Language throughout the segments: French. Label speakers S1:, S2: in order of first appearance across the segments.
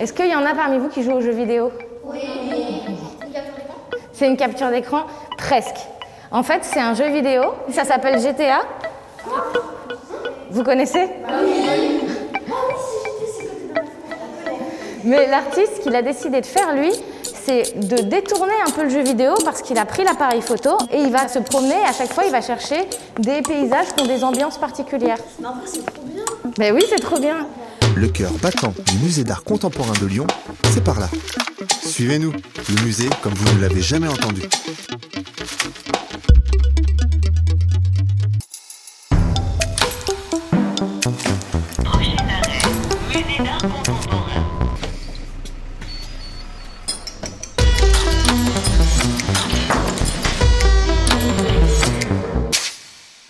S1: Est-ce qu'il y en a parmi vous qui jouent aux jeux vidéo Oui. C'est une capture d'écran Presque. En fait, c'est un jeu vidéo, ça s'appelle GTA. Vous connaissez Mais l'artiste, ce qu'il a décidé de faire, lui, c'est de détourner un peu le jeu vidéo parce qu'il a pris l'appareil photo et il va se promener. À chaque fois, il va chercher des paysages qui ont des ambiances particulières.
S2: c'est trop bien.
S1: Mais oui, c'est trop bien.
S3: Le cœur battant du musée d'art contemporain de Lyon, c'est par là. Suivez-nous, le musée comme vous ne l'avez jamais entendu.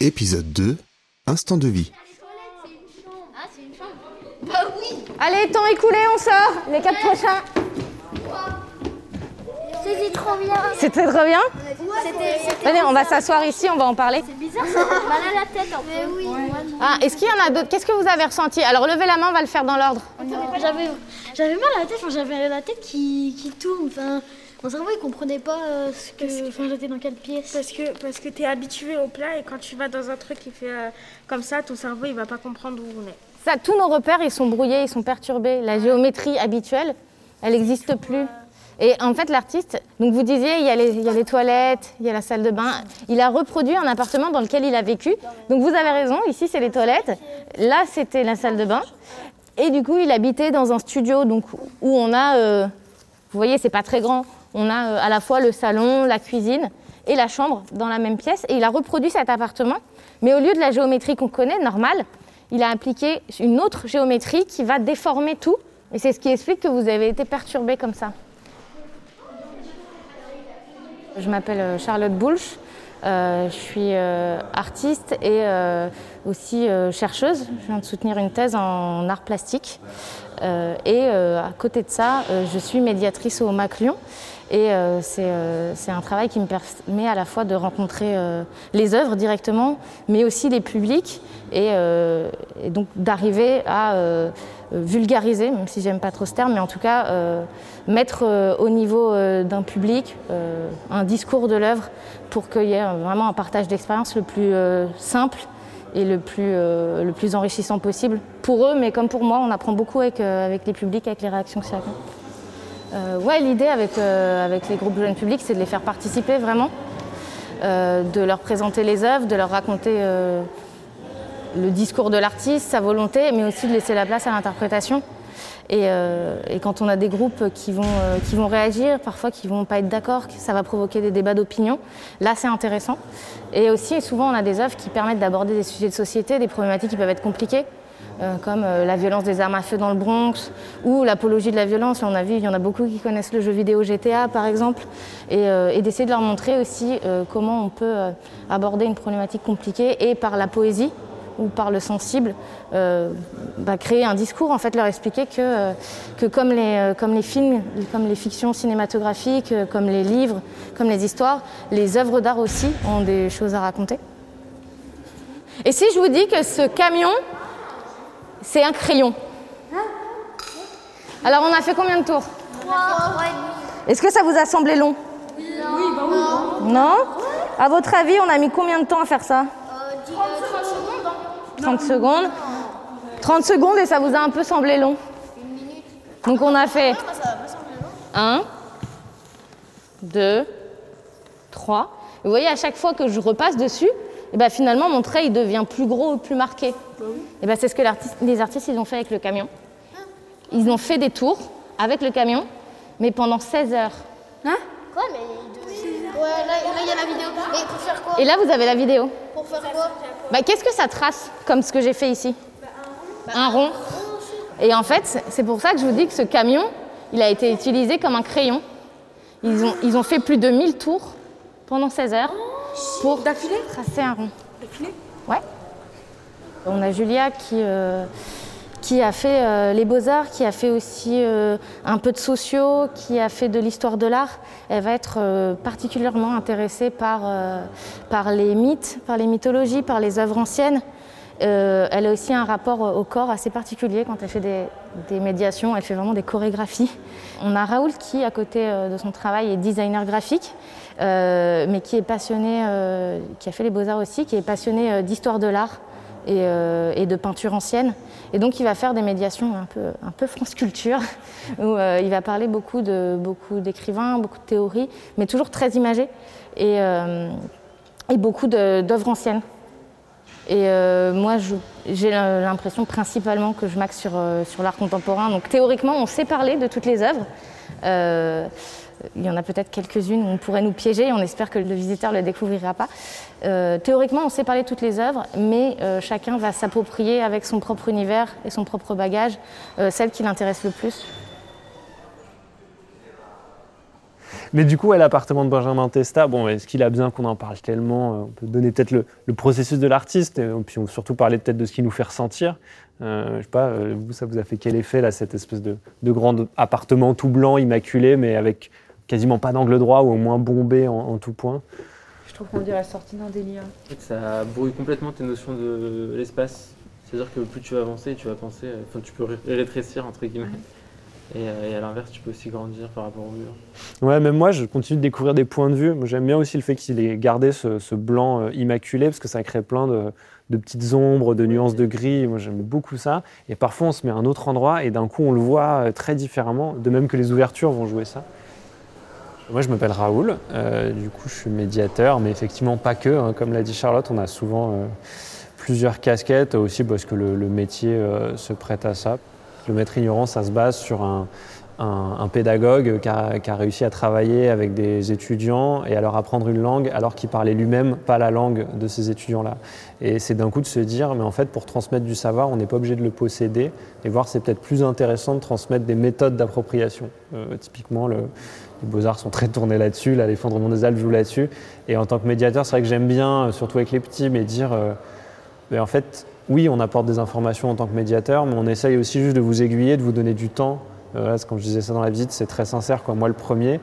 S3: Épisode 2 Instant de vie.
S2: Ah, c'est une chambre Bah oui
S1: Allez, temps écoulé, on sort Les quatre prochains.
S2: C'était trop bien
S1: C'était trop bien
S2: C'était
S1: Venez, on va s'asseoir ici, on va en parler.
S2: C'est bizarre, ça fait mal à la tête un peu. oui.
S1: Ah, est-ce qu'il y en a d'autres? Qu'est-ce que vous avez ressenti? Alors, levez la main, on va le faire dans l'ordre.
S4: J'avais, j'avais mal à la tête, enfin, j'avais la tête qui, qui tourne. Enfin, mon cerveau il comprenait pas euh, ce que. Enfin, j'étais dans quelle pièce.
S5: Parce que, parce que tu es habitué au plat et quand tu vas dans un truc qui fait euh, comme ça, ton cerveau il va pas comprendre où on est.
S1: Ça, tous nos repères, ils sont brouillés, ils sont perturbés. La géométrie habituelle, elle n'existe plus. Et en fait, l'artiste, donc vous disiez, il y, a les, toilettes, il y a la salle de bain. Il a reproduit un appartement dans lequel il a vécu. Donc vous avez raison, ici c'est les toilettes, là c'était la salle de bain. Et du coup, il habitait dans un studio donc, où on a, euh, vous voyez, c'est pas très grand, on a euh, à la fois le salon, la cuisine et la chambre dans la même pièce. Et il a reproduit cet appartement, mais au lieu de la géométrie qu'on connaît, normale, il a appliqué une autre géométrie qui va déformer tout. Et c'est ce qui explique que vous avez été perturbé comme ça. Je m'appelle euh, Charlotte Boulch. Euh, je suis euh, artiste et euh, aussi chercheuse. Je viens de soutenir une thèse en art plastique. Et à côté de ça, je suis médiatrice au MAC Lyon. Et euh, c'est euh, c'est un travail qui me permet à la fois de rencontrer euh, les œuvres directement, mais aussi les publics, et, donc d'arriver à vulgariser, même si j'aime pas trop ce terme, mais en tout cas mettre au niveau d'un public un discours de l'œuvre pour qu'il y ait vraiment un partage d'expérience le plus simple et le plus, enrichissant possible pour eux, mais comme pour moi, on apprend beaucoup avec, les publics, avec les réactions que chacun. Euh, ouais, l'idée avec, euh, avec les groupes jeunes publics, c'est de les faire participer vraiment, euh, de leur présenter les œuvres, de leur raconter euh, le discours de l'artiste, sa volonté, mais aussi de laisser la place à l'interprétation. Et, euh, quand on a des groupes qui vont, euh, qui vont réagir, parfois qui vont pas être d'accord, ça va provoquer des débats d'opinion, là c'est intéressant. Et aussi, souvent, on a des œuvres qui permettent d'aborder des sujets de société, des problématiques qui peuvent être compliquées euh, comme euh, la violence des armes à feu dans le Bronx ou l'apologie de la violence. On a vu, il y en a beaucoup qui connaissent le jeu vidéo GTA par exemple, et, euh, et d'essayer de leur montrer aussi euh, comment on peut euh, aborder une problématique compliquée et par la poésie ou par le sensible, euh, bah, créer un discours, en fait, leur expliquer que, euh, que comme, les, euh, comme les films, comme les fictions cinématographiques, euh, comme les livres, comme les histoires, les œuvres d'art aussi ont des choses à raconter. Et si je vous dis que ce camion, c'est un crayon. Alors on a fait combien de tours Est-ce que ça vous a semblé long Non. À votre avis, on a mis combien de temps à faire ça 30 secondes. 30 secondes. Et ça vous a un peu semblé long. Donc on a fait 1, 2, 3. Vous voyez, à chaque fois que je repasse dessus, et ben finalement mon trait il devient plus gros, plus marqué. Et ben c'est ce que les artistes ils ont fait avec le camion. Ils ont fait des tours avec le camion, mais pendant 16 heures.
S2: Quoi, mais. Ouais, là, il y a la vidéo. Et pour faire quoi?
S1: Et là vous avez la vidéo.
S2: Pour faire quoi?
S1: Bah, Qu'est-ce que ça trace comme ce que j'ai fait ici? Un rond. Et en fait, c'est- c'est pour ça que je vous dis que ce camion, il a été utilisé comme un crayon. Ils ont, ils ont fait plus de 1000 tours pendant 16 heures pour tracer un rond. Ouais. On a Julia qui, euh, qui a fait euh, les beaux-arts, qui a fait aussi euh, un peu de sociaux, qui a fait de l'histoire de l'art. Elle va être particulièrement intéressée par, par les mythes, par les mythologies, par les œuvres anciennes. Euh, elle a aussi un rapport au corps assez particulier quand elle fait des, médiations, elle fait vraiment des chorégraphies. On a Raoul qui, à côté euh, de son travail, est designer graphique, euh, mais qui est passionné, qui a fait les beaux-arts aussi, qui est passionné d'histoire de l'art et, de peinture ancienne. Et donc il va faire des médiations un peu, un peu France Culture, où il va parler beaucoup d'écrivains, beaucoup de théories, mais toujours très imagé, et, et beaucoup d'œuvres anciennes. Et euh, moi, j'ai l'impression principalement que je m'axe sur, euh, sur l'art contemporain. Donc théoriquement, on sait parler de toutes les œuvres. Euh, il y en a peut-être quelques-unes où on pourrait nous piéger. On espère que le visiteur ne le découvrira pas. Théoriquement, on sait parler de toutes les œuvres, mais chacun va s'approprier avec son propre univers et son propre bagage celle qui l'intéresse le plus.
S6: Mais du coup, ouais, l'appartement de Benjamin Testa, bon, est-ce qu'il a besoin qu'on en parle tellement euh, On peut donner peut-être le, le processus de l'artiste, et puis on peut surtout parler peut-être de ce qu'il nous fait ressentir. Euh, je sais pas, euh, vous, ça vous a fait quel effet, là, cette espèce de, de grand appartement tout blanc, immaculé, mais avec quasiment pas d'angle droit ou au moins bombé en, en tout point?
S7: Je trouve qu'on dirait sorti d'un délire.
S8: Ça brouille complètement tes notions de l'espace. C'est-à-dire que plus tu vas avancer, tu vas penser, euh, enfin, tu peux ré- rétrécir entre guillemets. Et, euh, et à l'inverse, tu peux aussi grandir par rapport au mur.
S6: Ouais, même moi, je continue de découvrir des points de vue. Moi, J'aime bien aussi le fait qu'il ait gardé ce, ce blanc euh, immaculé, parce que ça crée plein de, de petites ombres, de nuances de gris. Moi, j'aime beaucoup ça. Et parfois, on se met à un autre endroit, et d'un coup, on le voit euh, très différemment, de même que les ouvertures vont jouer ça. Moi, je m'appelle Raoul. Euh, du coup, je suis médiateur, mais effectivement, pas que. hein. Comme l'a dit Charlotte, on a souvent euh, plusieurs casquettes, aussi parce que le, le métier se prête à ça. Le maître ignorant, ça se base sur un, pédagogue qui a, réussi à travailler avec des étudiants et à leur apprendre une langue alors qu'il parlait lui-même pas la langue de ces étudiants-là. Et c'est d'un coup de se dire, mais en fait, pour transmettre du savoir, on n'est pas obligé de le posséder et voir c'est peut-être plus intéressant de transmettre des méthodes d'appropriation. Euh, typiquement, le, les beaux-arts sont très tournés là-dessus, là, l'effondrement des joue là-dessus. Et en tant que médiateur, c'est vrai que j'aime bien, euh, surtout avec les petits, mais dire, euh, mais en fait, oui, on apporte des informations en tant que médiateur, mais on essaye aussi juste de vous aiguiller, de vous donner du temps. Euh, quand je disais ça dans la visite, c'est très sincère. Quoi. Moi, le premier,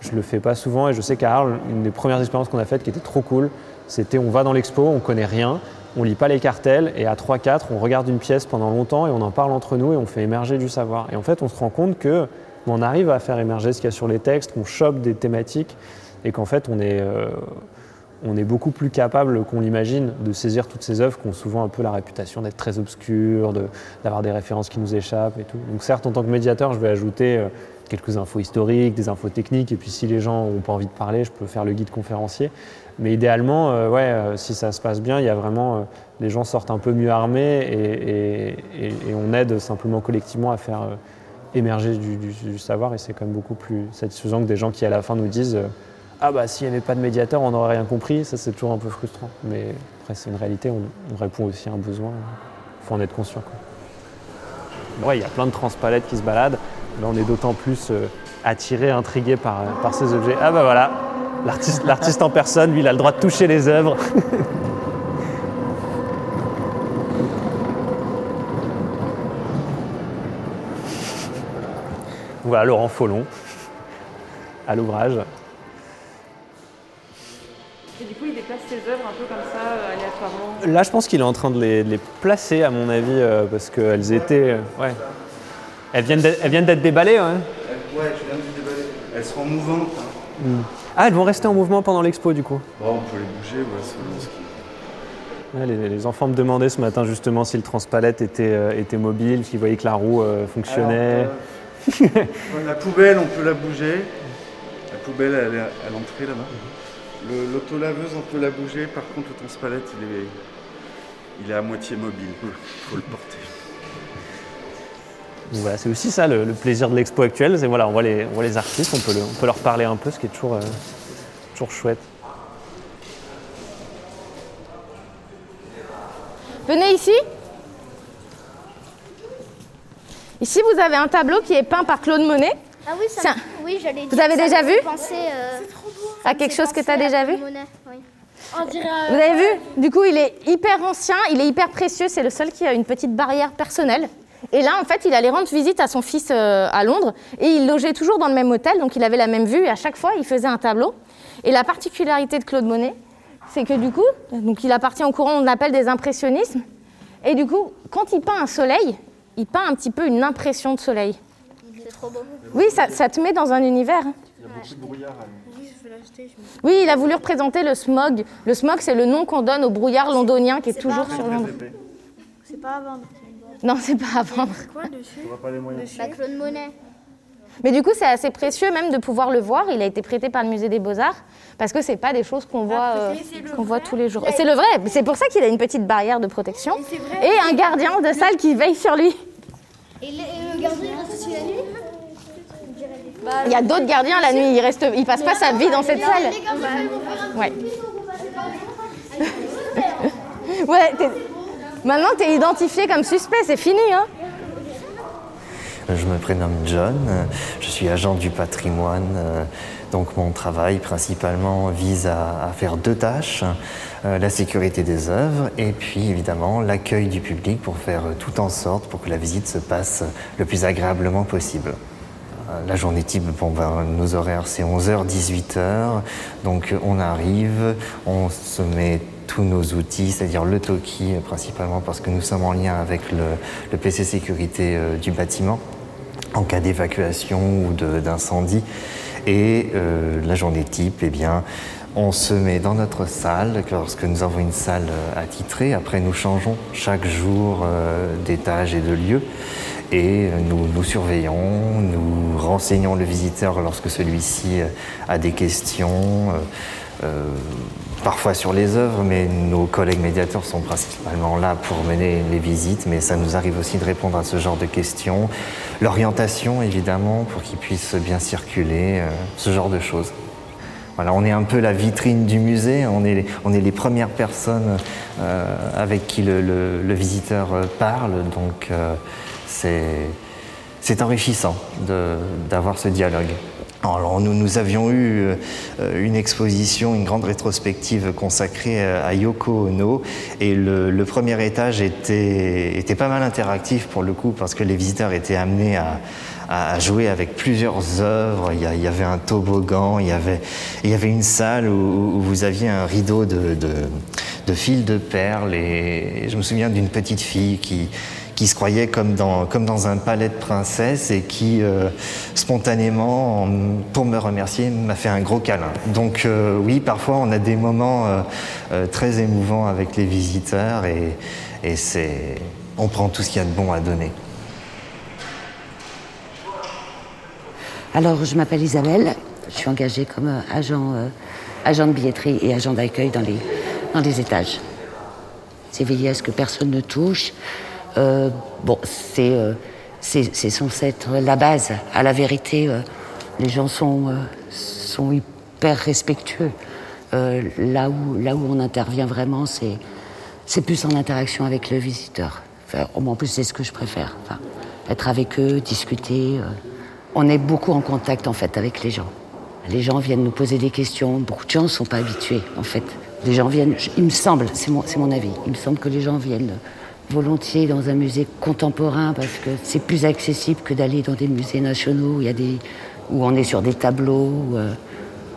S6: je le fais pas souvent et je sais qu'à Arles, une des premières expériences qu'on a faites qui était trop cool, c'était on va dans l'expo, on connaît rien, on lit pas les cartels et à 3-4, on regarde une pièce pendant longtemps et on en parle entre nous et on fait émerger du savoir. Et en fait, on se rend compte que on arrive à faire émerger ce qu'il y a sur les textes, qu'on chope des thématiques et qu'en fait, on est, euh, on est beaucoup plus capable qu'on l'imagine de saisir toutes ces œuvres qui ont souvent un peu la réputation d'être très obscures, d'avoir des références qui nous échappent et tout. Donc certes, en tant que médiateur, je vais ajouter euh, quelques infos historiques, des infos techniques, et puis si les gens n'ont pas envie de parler, je peux faire le guide conférencier. Mais idéalement, euh, ouais, euh, si ça se passe bien, il y a vraiment, les gens sortent un peu mieux armés et, on aide simplement collectivement à faire émerger du, du- savoir, et c'est quand même beaucoup plus satisfaisant que des gens qui à la fin nous disent ah bah s'il n'y avait pas de médiateur, on n'aurait rien compris. Ça, c'est toujours un peu frustrant. Mais après, c'est une réalité. On, on répond aussi à un besoin. Il faut en être conscient. quoi. Ouais, il y a plein de transpalettes qui se baladent. Là, on est d'autant plus euh, attiré, intrigué par, euh, par ces objets. Ah bah voilà, l'artiste, l'artiste en personne, lui, il a le droit de toucher les œuvres. voilà Laurent Follon à l'ouvrage.
S7: Œuvres un peu comme ça, euh, aléatoirement?
S6: Là, je pense qu'il est en train de les, de les placer, à mon avis, euh, parce qu'elles étaient. euh, ouais. Elles viennent d'être, elles viennent d'être déballées, ouais.
S9: Ouais, je viens de les déballer. Elles seront mouvantes. hein.
S6: Ah, elles vont rester en mouvement pendant l'expo, du coup.
S9: Bon, on peut les bouger, ouais, selon ce qui-
S6: Ouais, les, les enfants me demandaient ce matin justement si le transpalette était, euh, était mobile, s'ils voyaient que la roue euh, fonctionnait.
S9: Alors, euh, la poubelle, on peut la bouger. La poubelle, elle est à l'entrée là-bas. Le- L'autolaveuse, on peut la bouger. Par contre, le transpalette, il est, il est à moitié mobile. faut le porter.
S6: Donc voilà, c'est aussi ça le, le plaisir de l'expo actuelle. C'est voilà, on voit les, on voit les artistes, on peut, le- on peut leur parler un peu, ce qui est toujours, euh, toujours chouette.
S1: Venez ici. Ici, vous avez un tableau qui est peint par Claude Monet.
S2: Ah oui, ça,
S1: Ça-
S2: oui, j'allais
S1: Vous avez
S2: ça
S1: déjà vu
S2: fait penser, euh,
S1: à quelque chose que tu as déjà vu
S2: Monet, oui.
S4: On dirait.
S1: Vous avez vu Du coup, il est hyper ancien, il est hyper précieux. C'est le seul qui a une petite barrière personnelle. Et là, en fait, il allait rendre visite à son fils euh, à Londres et il logeait toujours dans le même hôtel, donc il avait la même vue. Et à chaque fois, il faisait un tableau. Et la particularité de Claude Monet, c'est que du coup, donc il appartient au courant qu'on appelle des impressionnismes. Et du coup, quand il peint un soleil, il peint un petit peu une impression de soleil.
S2: C'est trop beau.
S1: Oui, ça, ça te met dans un univers.
S9: Il y a beaucoup de brouillard. à-
S5: Oui, je veux l'acheter.
S1: Oui, il a voulu représenter le smog. Le smog, c'est le nom qu'on donne au brouillard londonien qui est toujours sur Londres.
S5: C'est pas à vendre.
S1: Non, c'est pas à vendre.
S5: Quoi dessus
S9: pas les moyens.
S2: Bah, Claude Monet.
S1: Mais du coup, c'est assez précieux même de pouvoir le voir. Il a été prêté par le musée des Beaux-Arts parce que c'est pas des choses qu'on voit, euh, qu'on voit tous les jours. C'est le vrai. C'est pour ça qu'il a une petite barrière de protection et un gardien de salle qui veille sur lui.
S2: Et le, et le gardien, il reste aussi la nuit
S1: Il y a d'autres gardiens la nuit. Il reste, il passe pas sa vie dans cette salle. Ouais. Ouais. Maintenant, t'es identifié comme suspect. C'est fini, hein.
S10: Je me prénomme John, je suis agent du patrimoine. Donc mon travail principalement vise à, à faire deux tâches, euh, la sécurité des œuvres et puis évidemment l'accueil du public pour faire tout en sorte pour que la visite se passe le plus agréablement possible. La journée type, nos horaires, c'est 11h, 18h. Donc, on arrive, on se met tous nos outils, c'est-à-dire le Toki, principalement parce que nous sommes en lien avec le, PC sécurité euh, du bâtiment en cas d'évacuation ou d'incendie. Et euh, la journée type, eh bien, on se met dans notre salle lorsque nous avons une salle euh, attitrée. Après, nous changeons chaque jour euh, d'étage et de lieu. Et euh, nous, nous surveillons, nous renseignons le visiteur lorsque celui-ci a des questions, parfois sur les œuvres, mais nos collègues médiateurs sont principalement là pour mener les visites, mais ça nous arrive aussi de répondre à ce genre de questions. L'orientation, évidemment, pour qu'ils puissent bien circuler, ce genre de choses. On est un peu la vitrine du musée, on est on est les premières personnes euh, avec qui le, visiteur euh, parle, donc euh, c'est enrichissant d'avoir ce dialogue. Alors, nous, nous avions eu une exposition, une grande rétrospective consacrée à Yoko Ono. Et le, le premier étage était, était pas mal interactif pour le coup parce que les visiteurs étaient amenés à, à- jouer avec plusieurs œuvres. Il y, avait un toboggan, il y avait, une salle où, vous aviez un rideau de, de, de fils de perles et je me souviens d'une petite fille qui, se croyait comme dans, un palais de princesse et qui, euh, spontanément, en- pour me remercier, m'a fait un gros câlin. Donc euh, oui, parfois on a des moments euh, très émouvants avec les visiteurs et, on prend tout ce qu'il y a de bon à donner.
S11: Alors, je m'appelle Isabelle. Je suis engagée comme euh, agent, euh, agent de billetterie et agent d'accueil dans les, dans les étages. C'est veiller à ce que personne ne touche. Euh, bon, c'est euh, c'est censé être la base. À la vérité, euh, les gens sont, euh, sont hyper respectueux. Là, où, là où on intervient vraiment, c'est c'est plus en interaction avec le visiteur. Enfin, en plus, c'est ce que je préfère. Enfin, être avec eux, discuter. On est beaucoup en contact en fait avec les gens. Les gens viennent nous poser des questions. Beaucoup de gens ne sont pas habitués en fait. Les gens viennent, il me semble, c'est mon, mon avis, il me semble que les gens viennent volontiers dans un musée contemporain parce que c'est plus accessible que d'aller dans des musées nationaux où, il y a des, où on est sur des tableaux. euh,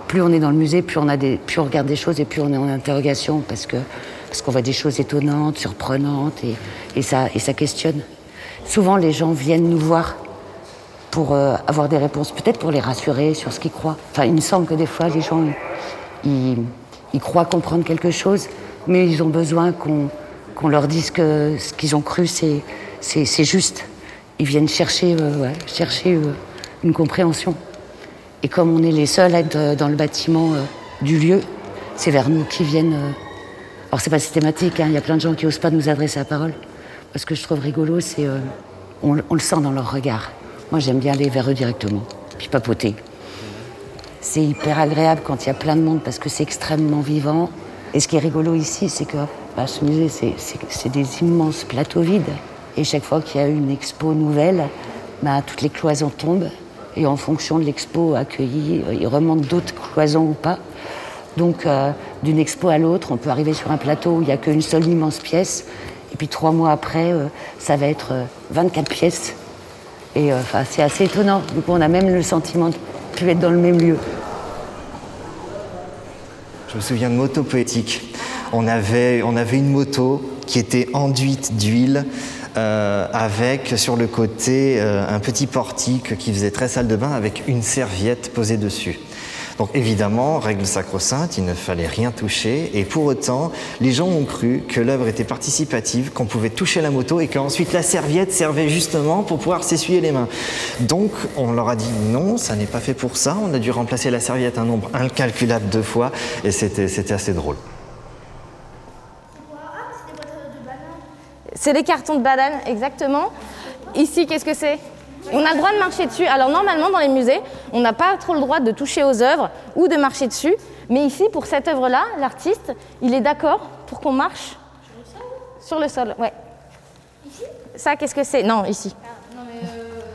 S11: plus on est dans le musée, plus on, a des, plus on regarde des choses et plus on est en interrogation parce que parce qu'on voit des choses étonnantes, surprenantes et, et, ça, et ça questionne. Souvent, les gens viennent nous voir pour euh, avoir des réponses, peut-être pour les rassurer sur ce qu'ils croient. Enfin, il me semble que des fois, les gens, ils, croient comprendre quelque chose, mais ils ont besoin qu'on qu'on leur dise que ce qu'ils ont cru, c'est juste. Ils viennent chercher, euh, chercher euh, une compréhension. Et comme on est les seuls à être dans le bâtiment du lieu, c'est vers nous qu'ils viennent. Alors c'est pas systématique, hein, il y a plein de gens qui osent pas nous adresser la parole. Ce que je trouve rigolo, c'est on, on le sent dans leur regard. Moi, j'aime bien aller vers eux directement, puis papoter. C'est hyper agréable quand il y a plein de monde parce que c'est extrêmement vivant. Et ce qui est rigolo ici, c'est que bah, ce musée, c'est- des immenses plateaux vides. Et chaque fois qu'il y a une expo nouvelle, bah, toutes les cloisons tombent. Et en fonction de l'expo accueillie, ils remontent d'autres cloisons ou pas. Donc, euh, d'une expo à l'autre, on peut arriver sur un plateau où il n'y a qu'une seule immense pièce. Et puis trois mois après, euh, ça va être euh, 24 pièces. Et euh, c'est assez étonnant. Donc, on a même le sentiment de plus être dans le même lieu.
S10: Je me souviens de moto poétique. On avait, on avait une moto qui était enduite d'huile euh, avec sur le côté euh, un petit portique qui faisait très salle de bain avec une serviette posée dessus. Donc évidemment, règle sacro-sainte, il ne fallait rien toucher. Et pour autant, les gens ont cru que l'œuvre était participative, qu'on pouvait toucher la moto et qu'ensuite la serviette servait justement pour pouvoir s'essuyer les mains. Donc on leur a dit non, ça n'est pas fait pour ça. On a dû remplacer la serviette un nombre incalculable de fois et c'était assez drôle.
S1: C'est des cartons de banane, exactement. Ici, qu'est-ce que c'est? On a le droit de marcher dessus. Alors normalement, dans les musées, on n'a pas trop le droit de toucher aux œuvres ou de marcher dessus. Mais ici, pour cette œuvre-là, l'artiste, il est d'accord pour qu'on marche sur le sol. Ouais. Ça, qu'est-ce que c'est? Non, ici.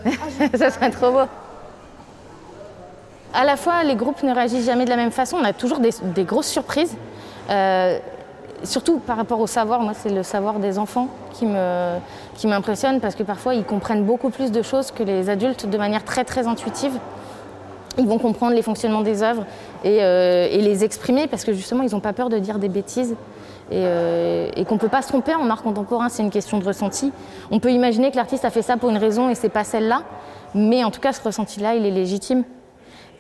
S1: Ça serait trop beau. À la fois, les groupes ne réagissent jamais de la même façon. On a toujours des, des grosses surprises. Euh, surtout par rapport au savoir, moi, c'est le savoir des enfants qui me- qui m'impressionne parce que parfois, ils comprennent beaucoup plus de choses que les adultes de manière très, très intuitive. Ils vont comprendre les fonctionnements des œuvres et, euh, les exprimer parce que justement, ils n'ont pas peur de dire des bêtises et, euh, qu'on ne peut pas se tromper en art contemporain, c'est une question de ressenti. On peut imaginer que l'artiste a fait ça pour une raison et c'est pas celle-là, mais en tout cas, ce ressenti-là, il est légitime.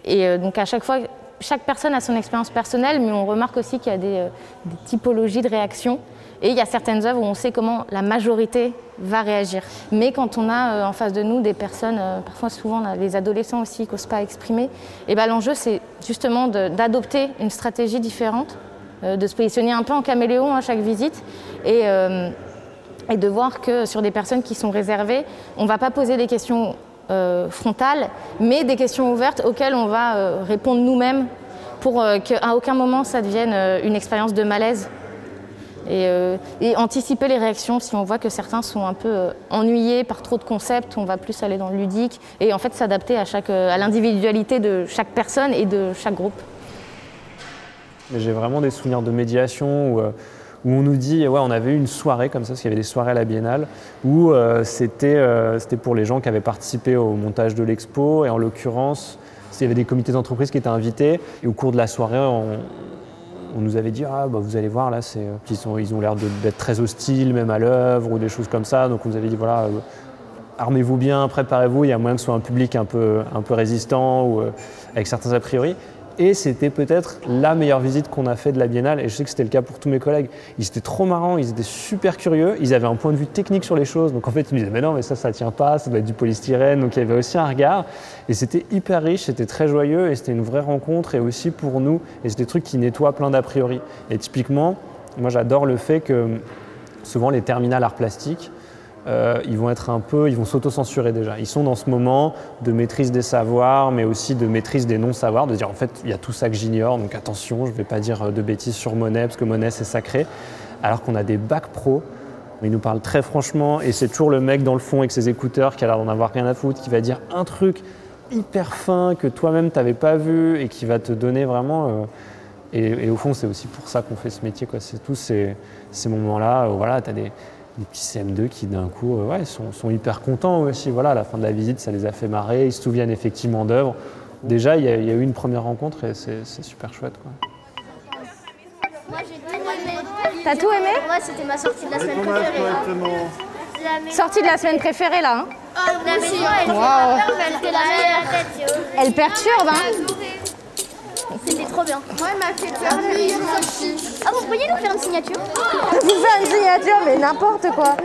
S1: Et euh, donc à chaque fois, chaque personne a son expérience personnelle, mais on remarque aussi qu'il y a des, euh, des typologies de réactions. Et il y a certaines œuvres où on sait comment la majorité va réagir. Mais quand on a euh, en face de nous des personnes, euh, parfois souvent a les adolescents aussi qui n'osent pas exprimer, et ben l'enjeu c'est justement d'adopter une stratégie différente, de se positionner un peu en caméléon à chaque visite. Et, de voir que sur des personnes qui sont réservées, on ne va pas poser des questions frontales, mais des questions ouvertes auxquelles on va euh, répondre nous-mêmes pour euh, qu'à aucun moment ça devienne euh, une expérience de malaise. Et, euh, anticiper les réactions si on voit que certains sont un peu euh, ennuyés par trop de concepts, on va plus aller dans le ludique et en fait s'adapter à, chaque, euh, à l'individualité de chaque personne et de chaque groupe.
S6: J'ai vraiment des souvenirs de médiation où, euh, où on nous dit, ouais, on avait eu une soirée comme ça, parce qu'il y avait des soirées à la Biennale, où euh, c'était euh, c'était pour les gens qui avaient participé au montage de l'expo, et en l'occurrence, il y avait des comités d'entreprise qui étaient invités, et au cours de la soirée, on, on nous avait dit, ah, bah, vous allez voir, là, c'est, euh, ils, sont, ils ont l'air d'être très hostiles, même à l'œuvre, ou des choses comme ça, donc on nous avait dit, voilà, armez-vous bien, préparez-vous, il y a moyen que ce soit un public un peu, un peu résistant ou avec certains a priori. Et c'était peut-être la meilleure visite qu'on a fait de la Biennale, et je sais que c'était le cas pour tous mes collègues. Ils étaient trop marrants, ils étaient super curieux, ils avaient un point de vue technique sur les choses, donc en fait ils me disaient mais non mais ça ça tient pas, ça doit être du polystyrène, donc il y avait aussi un regard, et c'était hyper riche, c'était très joyeux, et c'était une vraie rencontre, et aussi pour nous, et c'était des trucs qui nettoient plein d'a priori. Et typiquement, moi j'adore le fait que souvent les terminales art plastique, euh, ils vont être un peu, ils vont s'auto-censurer déjà. Ils sont dans ce moment de maîtrise des savoirs, mais aussi de maîtrise des non-savoirs, de dire en fait il y a tout ça que j'ignore, donc attention, je ne vais pas dire euh, de bêtises sur Monet, parce que Monet c'est sacré. Alors qu'on a des bacs pro, ils nous parlent très franchement, et c'est toujours le mec dans le fond avec ses écouteurs qui a l'air d'en avoir rien à foutre, qui va dire un truc hyper fin que toi-même t'avais pas vu et qui va te donner vraiment. euh, et, au fond, c'est aussi pour ça qu'on fait ce métier. quoi. C'est tous ces, ces moments-là où voilà, tu as des, des petits CM2 qui d'un coup euh, ouais, sont, sont hyper contents aussi. Voilà, à la fin de la visite, ça les a fait marrer. Ils se souviennent effectivement d'œuvres. Déjà, il y, a- il y a eu une première rencontre et c'est c'est super chouette. Quoi.
S1: T'as tout aimé?
S2: Moi c'était ma sortie de la semaine préférée.
S1: Sortie de la semaine préférée là. hein.
S2: Oh, la maison, elle
S1: Wow.
S2: fait pas peur, mais elle fait la meilleure.
S1: Elle perturbe. Hein.
S2: Trop bien. Moi, elle m'a fait sortie. Ah, vous pourriez nous faire une signature?
S1: Vous faire une signature, mais n'importe quoi.